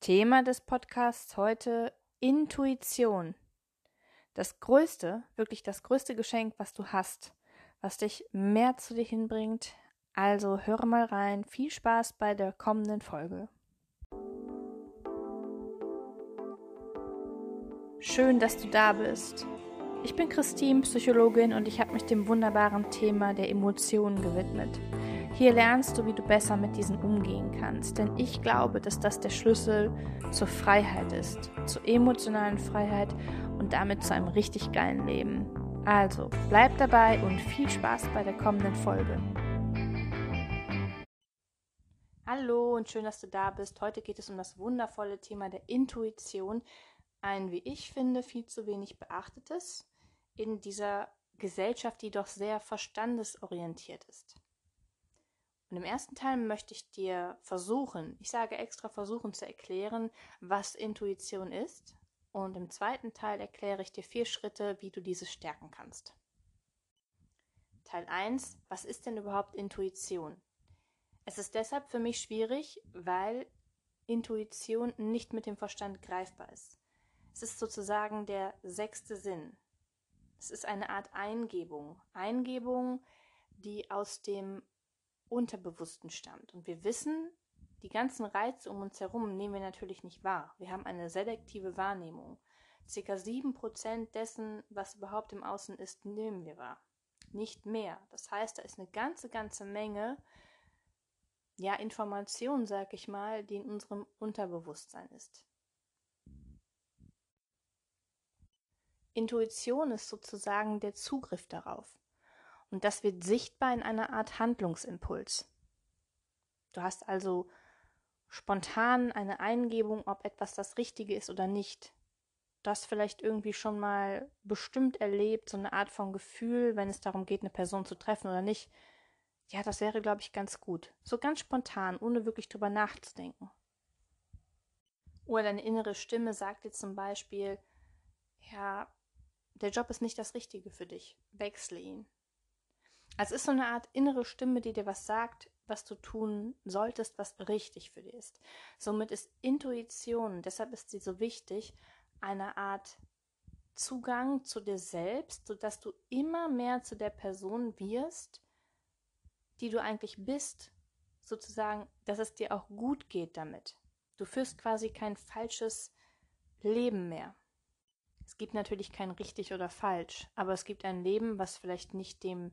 Thema des Podcasts heute Intuition. Das größte, wirklich das größte Geschenk, was du hast, was dich mehr zu dir hinbringt. Also höre mal rein. Viel Spaß bei der kommenden Folge. Schön, dass du da bist. Ich bin Christine, Psychologin, und ich habe mich dem wunderbaren Thema der Emotionen gewidmet. Hier lernst du, wie du besser mit diesen umgehen kannst, denn ich glaube, dass das der Schlüssel zur Freiheit ist, zur emotionalen Freiheit und damit zu einem richtig geilen Leben. Also, bleib dabei und viel Spaß bei der kommenden Folge. Hallo und schön, dass du da bist. Heute geht es um das wundervolle Thema der Intuition, ein, wie ich finde, viel zu wenig beachtetes in dieser Gesellschaft, die doch sehr verstandesorientiert ist. Und im ersten Teil möchte ich dir versuchen, ich sage extra versuchen zu erklären, was Intuition ist. Und im zweiten Teil erkläre ich dir vier Schritte, wie du diese stärken kannst. Teil 1. Was ist denn überhaupt Intuition? Es ist deshalb für mich schwierig, weil Intuition nicht mit dem Verstand greifbar ist. Es ist sozusagen der sechste Sinn. Es ist eine Art Eingebung. Eingebung, die aus dem Unterbewussten stammt. Und wir wissen, die ganzen Reize um uns herum nehmen wir natürlich nicht wahr. Wir haben eine selektive Wahrnehmung. Circa 7% dessen, was überhaupt im Außen ist, nehmen wir wahr. Nicht mehr. Das heißt, da ist eine ganze, ganze Menge ja, Information, sag ich mal, die in unserem Unterbewusstsein ist. Intuition ist sozusagen der Zugriff darauf. Und das wird sichtbar in einer Art Handlungsimpuls. Du hast also spontan eine Eingebung, ob etwas das Richtige ist oder nicht. Du hast vielleicht irgendwie schon mal bestimmt erlebt, so eine Art von Gefühl, wenn es darum geht, eine Person zu treffen oder nicht. Ja, das wäre, glaube ich, ganz gut. So ganz spontan, ohne wirklich drüber nachzudenken. Oder deine innere Stimme sagt dir zum Beispiel, ja, der Job ist nicht das Richtige für dich. Wechsle ihn. Also es ist so eine Art innere Stimme, die dir was sagt, was du tun solltest, was richtig für dich ist. Somit ist Intuition, deshalb ist sie so wichtig, eine Art Zugang zu dir selbst, sodass du immer mehr zu der Person wirst, die du eigentlich bist, sozusagen, dass es dir auch gut geht damit. Du führst quasi kein falsches Leben mehr. Es gibt natürlich kein richtig oder falsch, aber es gibt ein Leben, was vielleicht nicht dem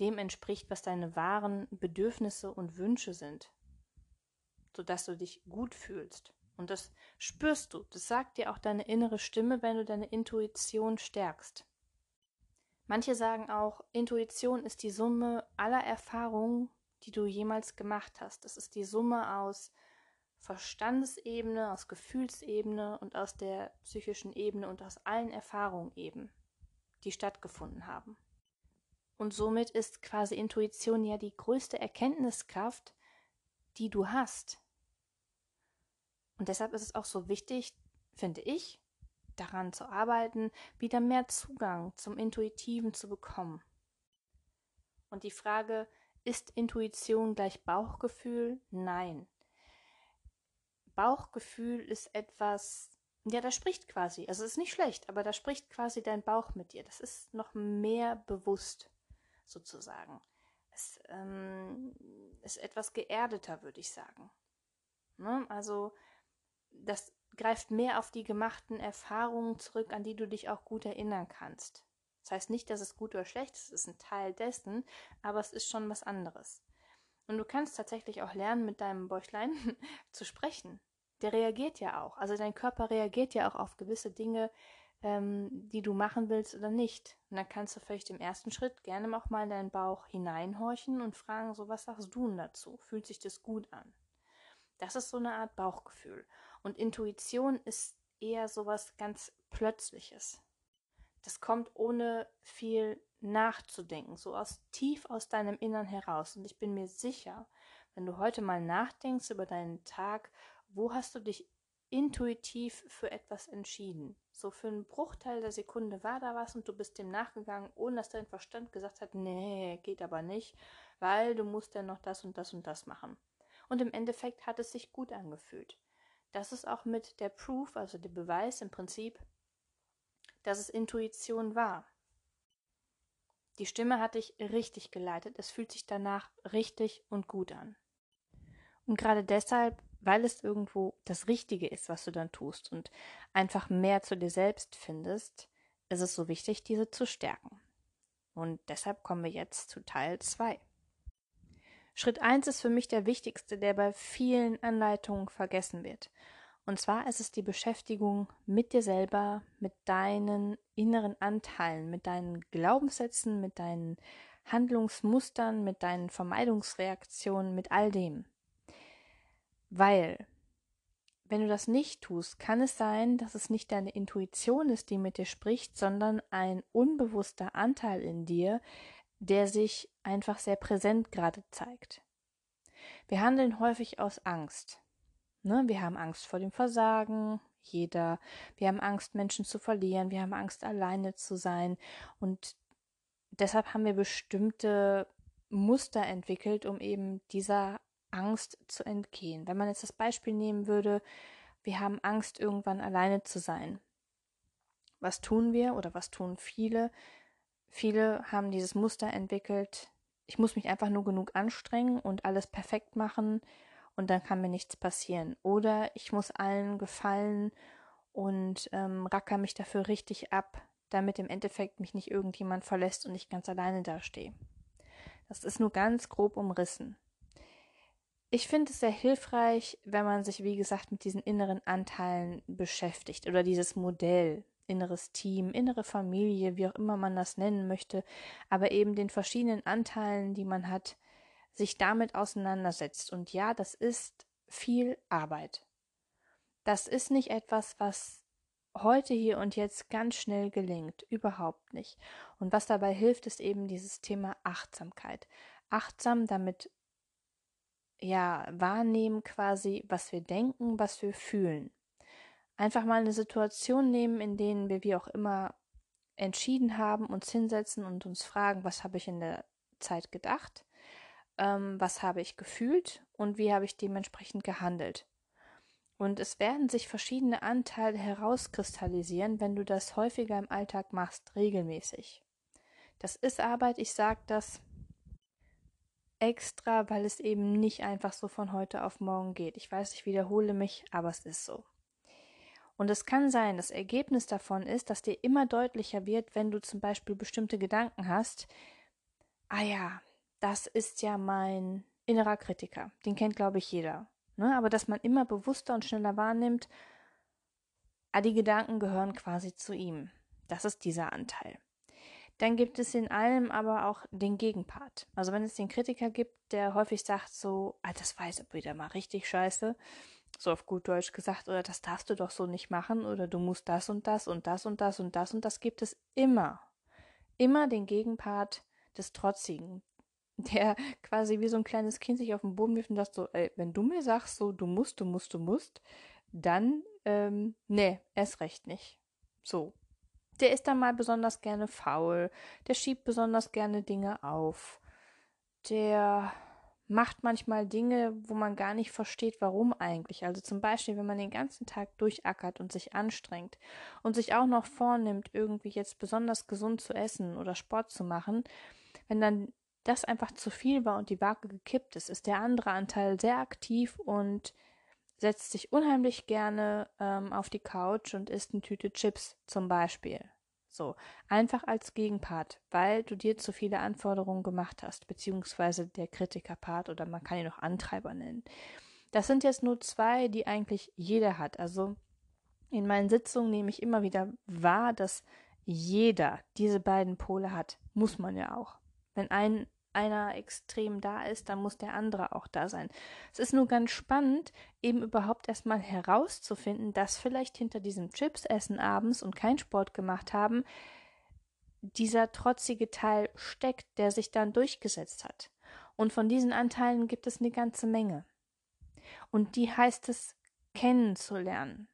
dem entspricht, was deine wahren Bedürfnisse und Wünsche sind, sodass du dich gut fühlst. Und das spürst du, das sagt dir auch deine innere Stimme, wenn du deine Intuition stärkst. Manche sagen auch, Intuition ist die Summe aller Erfahrungen, die du jemals gemacht hast. Das ist die Summe aus Verstandesebene, aus Gefühlsebene und aus der psychischen Ebene und aus allen Erfahrungen eben, die stattgefunden haben. Und somit ist quasi Intuition ja die größte Erkenntniskraft, die du hast. Und deshalb ist es auch so wichtig, finde ich, daran zu arbeiten, wieder mehr Zugang zum Intuitiven zu bekommen. Und die Frage, ist Intuition gleich Bauchgefühl? Nein. Bauchgefühl ist etwas, ja, da spricht quasi, also es ist nicht schlecht, aber da spricht quasi dein Bauch mit dir. Das ist noch mehr bewusst sozusagen. Es ähm, ist etwas geerdeter, würde ich sagen. Ne? Also das greift mehr auf die gemachten Erfahrungen zurück, an die du dich auch gut erinnern kannst. Das heißt nicht, dass es gut oder schlecht ist, es ist ein Teil dessen, aber es ist schon was anderes. Und du kannst tatsächlich auch lernen, mit deinem Bäuchlein zu sprechen. Der reagiert ja auch. Also dein Körper reagiert ja auch auf gewisse Dinge, ähm, die du machen willst oder nicht. Und dann kannst du vielleicht im ersten Schritt gerne auch mal in deinen Bauch hineinhorchen und fragen, so was sagst du denn dazu? Fühlt sich das gut an? Das ist so eine Art Bauchgefühl. Und Intuition ist eher sowas ganz Plötzliches. Das kommt ohne viel nachzudenken, so aus tief aus deinem Innern heraus. Und ich bin mir sicher, wenn du heute mal nachdenkst über deinen Tag, wo hast du dich intuitiv für etwas entschieden. So für einen Bruchteil der Sekunde war da was und du bist dem nachgegangen, ohne dass dein Verstand gesagt hat, nee, geht aber nicht, weil du musst ja noch das und das und das machen. Und im Endeffekt hat es sich gut angefühlt. Das ist auch mit der Proof, also der Beweis im Prinzip, dass es Intuition war. Die Stimme hat dich richtig geleitet. Es fühlt sich danach richtig und gut an. Und gerade deshalb, weil es irgendwo das Richtige ist, was du dann tust und einfach mehr zu dir selbst findest, ist es so wichtig, diese zu stärken. Und deshalb kommen wir jetzt zu Teil 2. Schritt 1 ist für mich der wichtigste, der bei vielen Anleitungen vergessen wird. Und zwar ist es die Beschäftigung mit dir selber, mit deinen inneren Anteilen, mit deinen Glaubenssätzen, mit deinen Handlungsmustern, mit deinen Vermeidungsreaktionen, mit all dem. Weil, wenn du das nicht tust, kann es sein, dass es nicht deine Intuition ist, die mit dir spricht, sondern ein unbewusster Anteil in dir, der sich einfach sehr präsent gerade zeigt. Wir handeln häufig aus Angst. Ne? Wir haben Angst vor dem Versagen, jeder. Wir haben Angst, Menschen zu verlieren. Wir haben Angst, alleine zu sein. Und deshalb haben wir bestimmte Muster entwickelt, um eben dieser Angst zu entgehen. Wenn man jetzt das Beispiel nehmen würde, wir haben Angst, irgendwann alleine zu sein. Was tun wir oder was tun viele? Viele haben dieses Muster entwickelt, ich muss mich einfach nur genug anstrengen und alles perfekt machen und dann kann mir nichts passieren. Oder ich muss allen gefallen und ähm, racker mich dafür richtig ab, damit im Endeffekt mich nicht irgendjemand verlässt und ich ganz alleine dastehe. Das ist nur ganz grob umrissen. Ich finde es sehr hilfreich, wenn man sich, wie gesagt, mit diesen inneren Anteilen beschäftigt oder dieses Modell, inneres Team, innere Familie, wie auch immer man das nennen möchte, aber eben den verschiedenen Anteilen, die man hat, sich damit auseinandersetzt. Und ja, das ist viel Arbeit. Das ist nicht etwas, was heute hier und jetzt ganz schnell gelingt. Überhaupt nicht. Und was dabei hilft, ist eben dieses Thema Achtsamkeit. Achtsam damit ja wahrnehmen quasi, was wir denken, was wir fühlen. Einfach mal eine Situation nehmen, in denen wir wie auch immer entschieden haben, uns hinsetzen und uns fragen, was habe ich in der Zeit gedacht ähm, was habe ich gefühlt und wie habe ich dementsprechend gehandelt. Und es werden sich verschiedene Anteile herauskristallisieren, wenn du das häufiger im Alltag machst, regelmäßig. Das ist Arbeit, ich sage das extra, weil es eben nicht einfach so von heute auf morgen geht. Ich weiß, ich wiederhole mich, aber es ist so. Und es kann sein, das Ergebnis davon ist, dass dir immer deutlicher wird, wenn du zum Beispiel bestimmte Gedanken hast, ah ja, das ist ja mein innerer Kritiker. Den kennt, glaube ich, jeder. Ne? Aber dass man immer bewusster und schneller wahrnimmt, ah, die Gedanken gehören quasi zu ihm. Das ist dieser Anteil. Dann gibt es in allem aber auch den Gegenpart. Also wenn es den Kritiker gibt, der häufig sagt so, ah, das war jetzt wieder mal richtig scheiße, so auf gut Deutsch gesagt, oder das darfst du doch so nicht machen, oder du musst das und das und das und das und das und das gibt es immer. Immer den Gegenpart des Trotzigen, der quasi wie so ein kleines Kind sich auf den Boden wirft und sagt so, ey, wenn du mir sagst so, du musst, du musst, du musst, dann, ähm, nee, erst recht nicht. So. Der ist dann mal besonders gerne faul, der schiebt besonders gerne Dinge auf, der macht manchmal Dinge, wo man gar nicht versteht, warum eigentlich. Also zum Beispiel, wenn man den ganzen Tag durchackert und sich anstrengt und sich auch noch vornimmt, irgendwie jetzt besonders gesund zu essen oder Sport zu machen, wenn dann das einfach zu viel war und die Waage gekippt ist, ist der andere Anteil sehr aktiv und setzt sich unheimlich gerne ähm, auf die Couch und isst eine Tüte Chips zum Beispiel. So, einfach als Gegenpart, weil du dir zu viele Anforderungen gemacht hast, beziehungsweise der Kritikerpart oder man kann ihn noch Antreiber nennen. Das sind jetzt nur zwei, die eigentlich jeder hat. Also in meinen Sitzungen nehme ich immer wieder wahr, dass jeder diese beiden Pole hat. Muss man ja auch. Wenn ein einer extrem da ist, dann muss der andere auch da sein. Es ist nur ganz spannend, eben überhaupt erstmal herauszufinden, dass vielleicht hinter diesem Chips-Essen abends und kein Sport gemacht haben, dieser trotzige Teil steckt, der sich dann durchgesetzt hat. Und von diesen Anteilen gibt es eine ganze Menge. Und die heißt es kennenzulernen.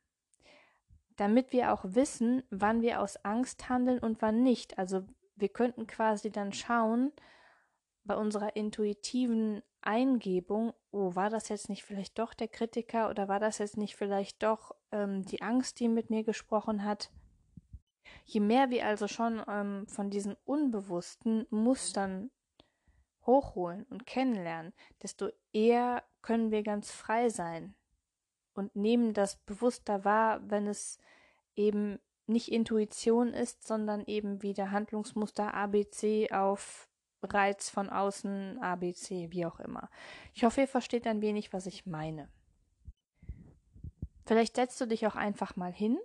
Damit wir auch wissen, wann wir aus Angst handeln und wann nicht. Also wir könnten quasi dann schauen bei unserer intuitiven Eingebung, oh, war das jetzt nicht vielleicht doch der Kritiker oder war das jetzt nicht vielleicht doch ähm, die Angst, die mit mir gesprochen hat? Je mehr wir also schon ähm, von diesen unbewussten Mustern hochholen und kennenlernen, desto eher können wir ganz frei sein und nehmen das bewusster wahr, wenn es eben nicht Intuition ist, sondern eben wieder Handlungsmuster ABC auf Reiz von außen ABC, wie auch immer. Ich hoffe, ihr versteht ein wenig, was ich meine. Vielleicht setzt du dich auch einfach mal hin.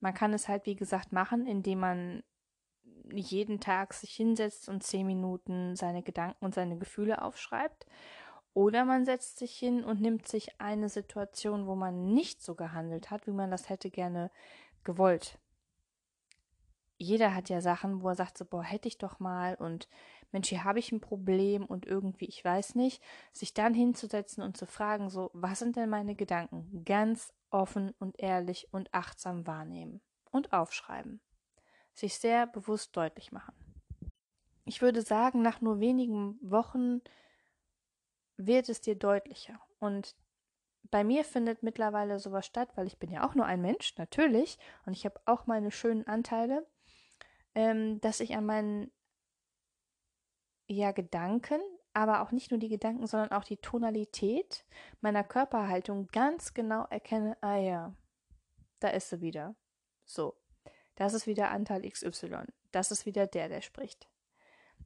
Man kann es halt, wie gesagt, machen, indem man jeden Tag sich hinsetzt und zehn Minuten seine Gedanken und seine Gefühle aufschreibt. Oder man setzt sich hin und nimmt sich eine Situation, wo man nicht so gehandelt hat, wie man das hätte gerne gewollt. Jeder hat ja Sachen, wo er sagt so, boah, hätte ich doch mal und Mensch, hier habe ich ein Problem und irgendwie, ich weiß nicht, sich dann hinzusetzen und zu fragen, so, was sind denn meine Gedanken? Ganz offen und ehrlich und achtsam wahrnehmen und aufschreiben. Sich sehr bewusst deutlich machen. Ich würde sagen, nach nur wenigen Wochen wird es dir deutlicher. Und bei mir findet mittlerweile sowas statt, weil ich bin ja auch nur ein Mensch, natürlich, und ich habe auch meine schönen Anteile, ähm, dass ich an meinen ja Gedanken, aber auch nicht nur die Gedanken, sondern auch die Tonalität meiner Körperhaltung ganz genau erkenne, ah ja, da ist sie wieder. So, das ist wieder Anteil XY. Das ist wieder der, der spricht.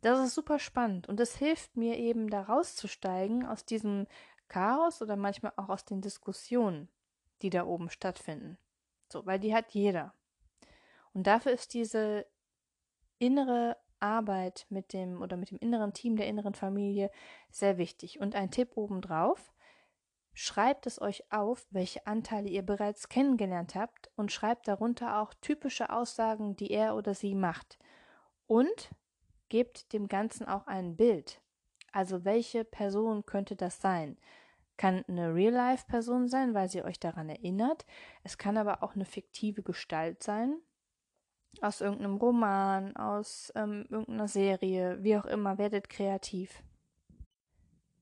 Das ist super spannend und es hilft mir eben da rauszusteigen aus diesem Chaos oder manchmal auch aus den Diskussionen, die da oben stattfinden. So, weil die hat jeder. Und dafür ist diese innere Arbeit mit dem oder mit dem inneren Team der inneren Familie sehr wichtig. Und ein Tipp obendrauf, schreibt es euch auf, welche Anteile ihr bereits kennengelernt habt und schreibt darunter auch typische Aussagen, die er oder sie macht. Und gebt dem Ganzen auch ein Bild. Also welche Person könnte das sein? Kann eine Real-Life-Person sein, weil sie euch daran erinnert. Es kann aber auch eine fiktive Gestalt sein, aus irgendeinem Roman, aus ähm, irgendeiner Serie, wie auch immer, werdet kreativ.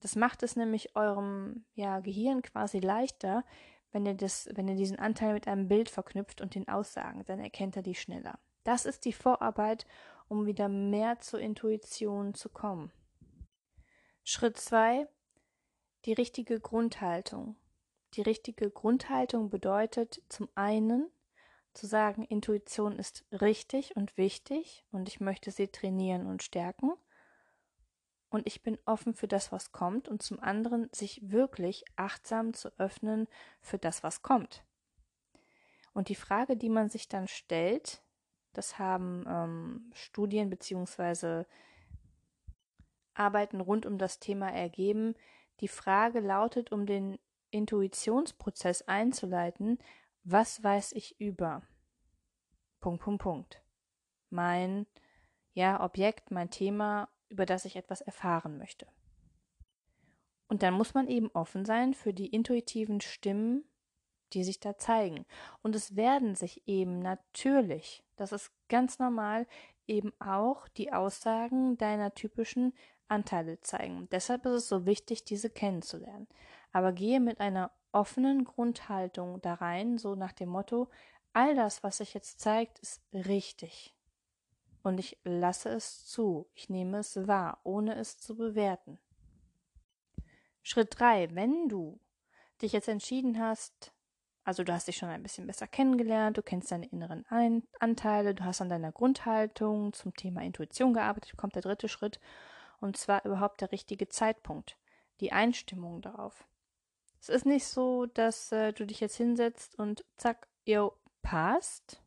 Das macht es nämlich eurem ja, Gehirn quasi leichter, wenn ihr, das, wenn ihr diesen Anteil mit einem Bild verknüpft und den Aussagen, dann erkennt er die schneller. Das ist die Vorarbeit, um wieder mehr zur Intuition zu kommen. Schritt 2. Die richtige Grundhaltung. Die richtige Grundhaltung bedeutet zum einen, zu sagen, Intuition ist richtig und wichtig und ich möchte sie trainieren und stärken. Und ich bin offen für das, was kommt. Und zum anderen, sich wirklich achtsam zu öffnen für das, was kommt. Und die Frage, die man sich dann stellt, das haben ähm, Studien bzw. Arbeiten rund um das Thema ergeben. Die Frage lautet, um den Intuitionsprozess einzuleiten, was weiß ich über? Punkt, Punkt, Punkt. Mein, ja, Objekt, mein Thema, über das ich etwas erfahren möchte. Und dann muss man eben offen sein für die intuitiven Stimmen, die sich da zeigen. Und es werden sich eben natürlich, das ist ganz normal, eben auch die Aussagen deiner typischen Anteile zeigen. Deshalb ist es so wichtig, diese kennenzulernen. Aber gehe mit einer offenen Grundhaltung da rein, so nach dem Motto, all das, was sich jetzt zeigt, ist richtig. Und ich lasse es zu, ich nehme es wahr, ohne es zu bewerten. Schritt drei: Wenn du dich jetzt entschieden hast, also du hast dich schon ein bisschen besser kennengelernt, du kennst deine inneren ein Anteile, du hast an deiner Grundhaltung zum Thema Intuition gearbeitet, kommt der dritte Schritt, und zwar überhaupt der richtige Zeitpunkt, die Einstimmung darauf. Es ist nicht so, dass äh, du dich jetzt hinsetzt und zack, yo, passt.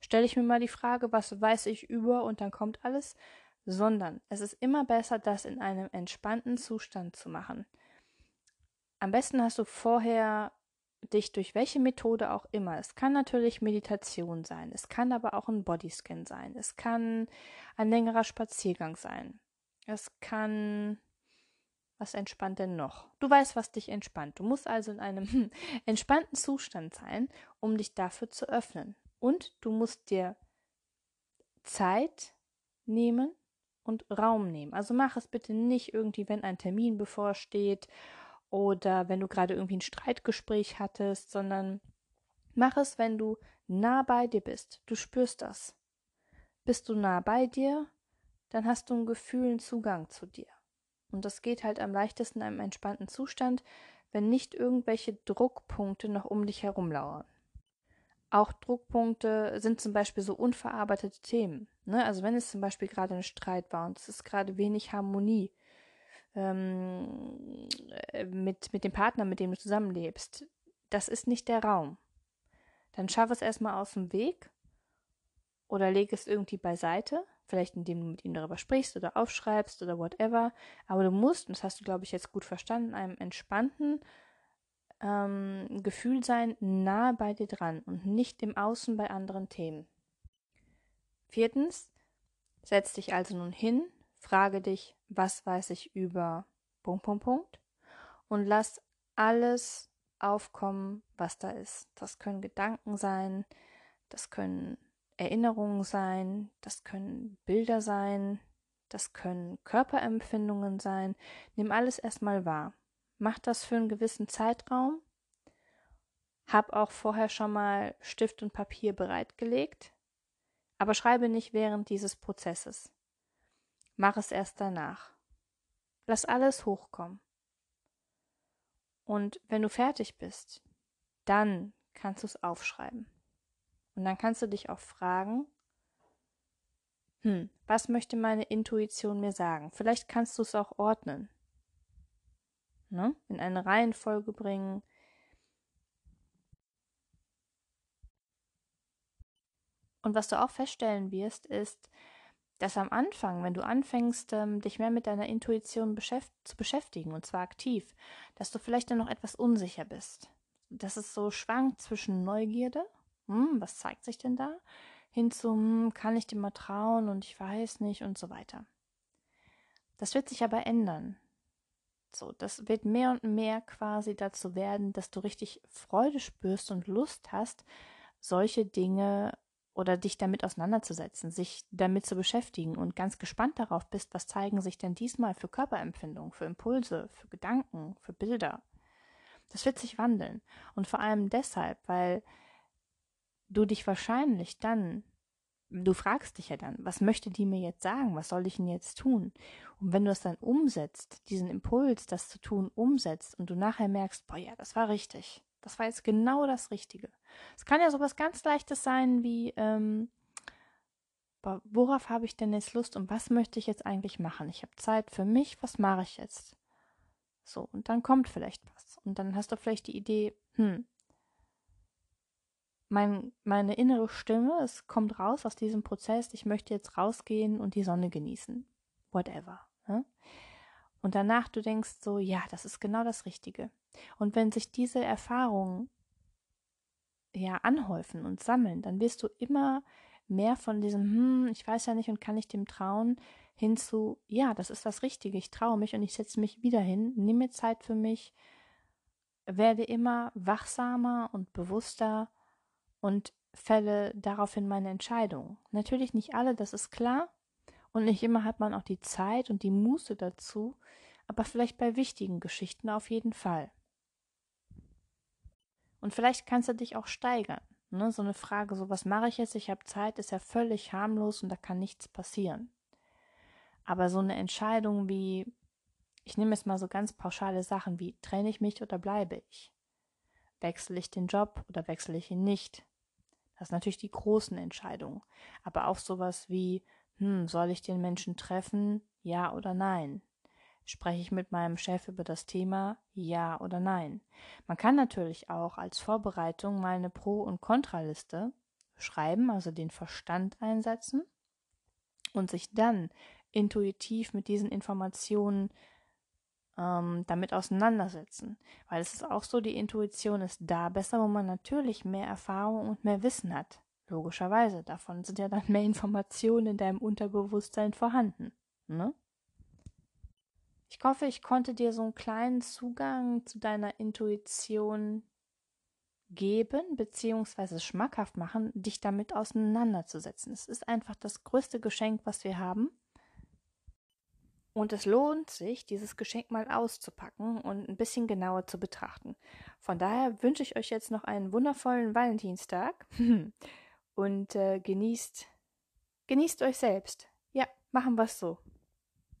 Stelle ich mir mal die Frage, was weiß ich über und dann kommt alles, sondern es ist immer besser, das in einem entspannten Zustand zu machen. Am besten hast du vorher dich durch welche Methode auch immer. Es kann natürlich Meditation sein, es kann aber auch ein Bodyscan sein, es kann ein längerer Spaziergang sein, es kann was entspannt denn noch? Du weißt, was dich entspannt. Du musst also in einem hm, entspannten Zustand sein, um dich dafür zu öffnen. Und du musst dir Zeit nehmen, und Raum nehmen. Also mach es bitte nicht irgendwie, wenn ein Termin bevorsteht oder wenn du gerade irgendwie ein Streitgespräch hattest, sondern mach es, wenn du nah bei dir bist. Du spürst das. Bist du nah bei dir, dann hast du einen gefühlen Zugang zu dir. Und das geht halt am leichtesten in einem entspannten Zustand, wenn nicht irgendwelche Druckpunkte noch um dich herum lauern. Auch Druckpunkte sind zum Beispiel so unverarbeitete Themen. Ne? Also wenn es zum Beispiel gerade ein Streit war und es ist gerade wenig Harmonie ähm, äh, mit, mit dem Partner, mit dem du zusammenlebst, das ist nicht der Raum. Dann schaff es erstmal aus dem Weg oder leg es irgendwie beiseite, vielleicht indem du mit ihm darüber sprichst oder aufschreibst oder whatever. Aber du musst, und das hast du, glaube ich, jetzt gut verstanden, einem entspannten ähm, Gefühl sein, nahe bei dir dran und nicht im Außen bei anderen Themen. Viertens, setz dich also nun hin, frage dich, was weiß ich über Punkt, Punkt, Punkt und lass alles aufkommen, was da ist. Das können Gedanken sein, das können Erinnerungen sein, das können Bilder sein, das können Körperempfindungen sein. Nimm alles erstmal wahr. Mach das für einen gewissen Zeitraum. Hab auch vorher schon mal Stift und Papier bereitgelegt, aber schreibe nicht während dieses Prozesses. Mach es erst danach. Lass alles hochkommen. Und wenn du fertig bist, dann kannst du es aufschreiben. Und dann kannst du dich auch fragen, hm, was möchte meine Intuition mir sagen? Vielleicht kannst du es auch ordnen. Ne? In eine Reihenfolge bringen. Und was du auch feststellen wirst, ist, dass am Anfang, wenn du anfängst, ähm, dich mehr mit deiner Intuition zu beschäftigen, und zwar aktiv, dass du vielleicht dann noch etwas unsicher bist. Dass es so schwankt zwischen Neugierde, hm, was zeigt sich denn da, hin zu, hm, kann ich dem mal trauen und ich weiß nicht und so weiter. Das wird sich aber ändern. So, das wird mehr und mehr quasi dazu werden, dass du richtig Freude spürst und Lust hast, solche Dinge oder dich damit auseinanderzusetzen, sich damit zu beschäftigen und ganz gespannt darauf bist, was zeigen sich denn diesmal für Körperempfindungen, für Impulse, für Gedanken, für Bilder. Das wird sich wandeln. Und vor allem deshalb, weil du dich wahrscheinlich dann, du fragst dich ja dann, was möchte die mir jetzt sagen, was soll ich denn jetzt tun? Und wenn du es dann umsetzt, diesen Impuls, das zu tun, umsetzt und du nachher merkst, boah ja, das war richtig, das war jetzt genau das Richtige. Es kann ja sowas ganz Leichtes sein wie, ähm, worauf habe ich denn jetzt Lust und was möchte ich jetzt eigentlich machen? Ich habe Zeit für mich, was mache ich jetzt? So, und dann kommt vielleicht was. Und dann hast du vielleicht die Idee, hm, mein, meine innere Stimme, es kommt raus aus diesem Prozess, ich möchte jetzt rausgehen und die Sonne genießen. Whatever. Ne? Und danach du denkst so, ja, das ist genau das Richtige. Und wenn sich diese Erfahrungen ja anhäufen und sammeln, dann wirst du immer mehr von diesem, hm, ich weiß ja nicht und kann ich dem trauen, hin zu, ja, das ist das Richtige, ich traue mich und ich setze mich wieder hin, nehme Zeit für mich, werde immer wachsamer und bewusster und fälle daraufhin meine Entscheidung. Natürlich nicht alle, das ist klar, und nicht immer hat man auch die Zeit und die Muße dazu, aber vielleicht bei wichtigen Geschichten auf jeden Fall. Und vielleicht kannst du dich auch steigern. Ne? So eine Frage, so was mache ich jetzt? Ich habe Zeit, ist ja völlig harmlos und da kann nichts passieren. Aber so eine Entscheidung wie, ich nehme jetzt mal so ganz pauschale Sachen wie, trenne ich mich oder bleibe ich? Wechsle ich den Job oder wechsle ich ihn nicht? Das sind natürlich die großen Entscheidungen. Aber auch sowas wie, hm, soll ich den Menschen treffen? Ja oder nein? Spreche ich mit meinem Chef über das Thema Ja oder Nein? Man kann natürlich auch als Vorbereitung mal eine Pro- und Kontraliste schreiben, also den Verstand einsetzen und sich dann intuitiv mit diesen Informationen ähm, damit auseinandersetzen. Weil es ist auch so, die Intuition ist da besser, wo man natürlich mehr Erfahrung und mehr Wissen hat. Logischerweise. Davon sind ja dann mehr Informationen in deinem Unterbewusstsein vorhanden. Ne? Ich hoffe, ich konnte dir so einen kleinen Zugang zu deiner Intuition geben, beziehungsweise schmackhaft machen, dich damit auseinanderzusetzen. Es ist einfach das größte Geschenk, was wir haben. Und es lohnt sich, dieses Geschenk mal auszupacken und ein bisschen genauer zu betrachten. Von daher wünsche ich euch jetzt noch einen wundervollen Valentinstag und äh, genießt, genießt euch selbst. Ja, machen wir es so.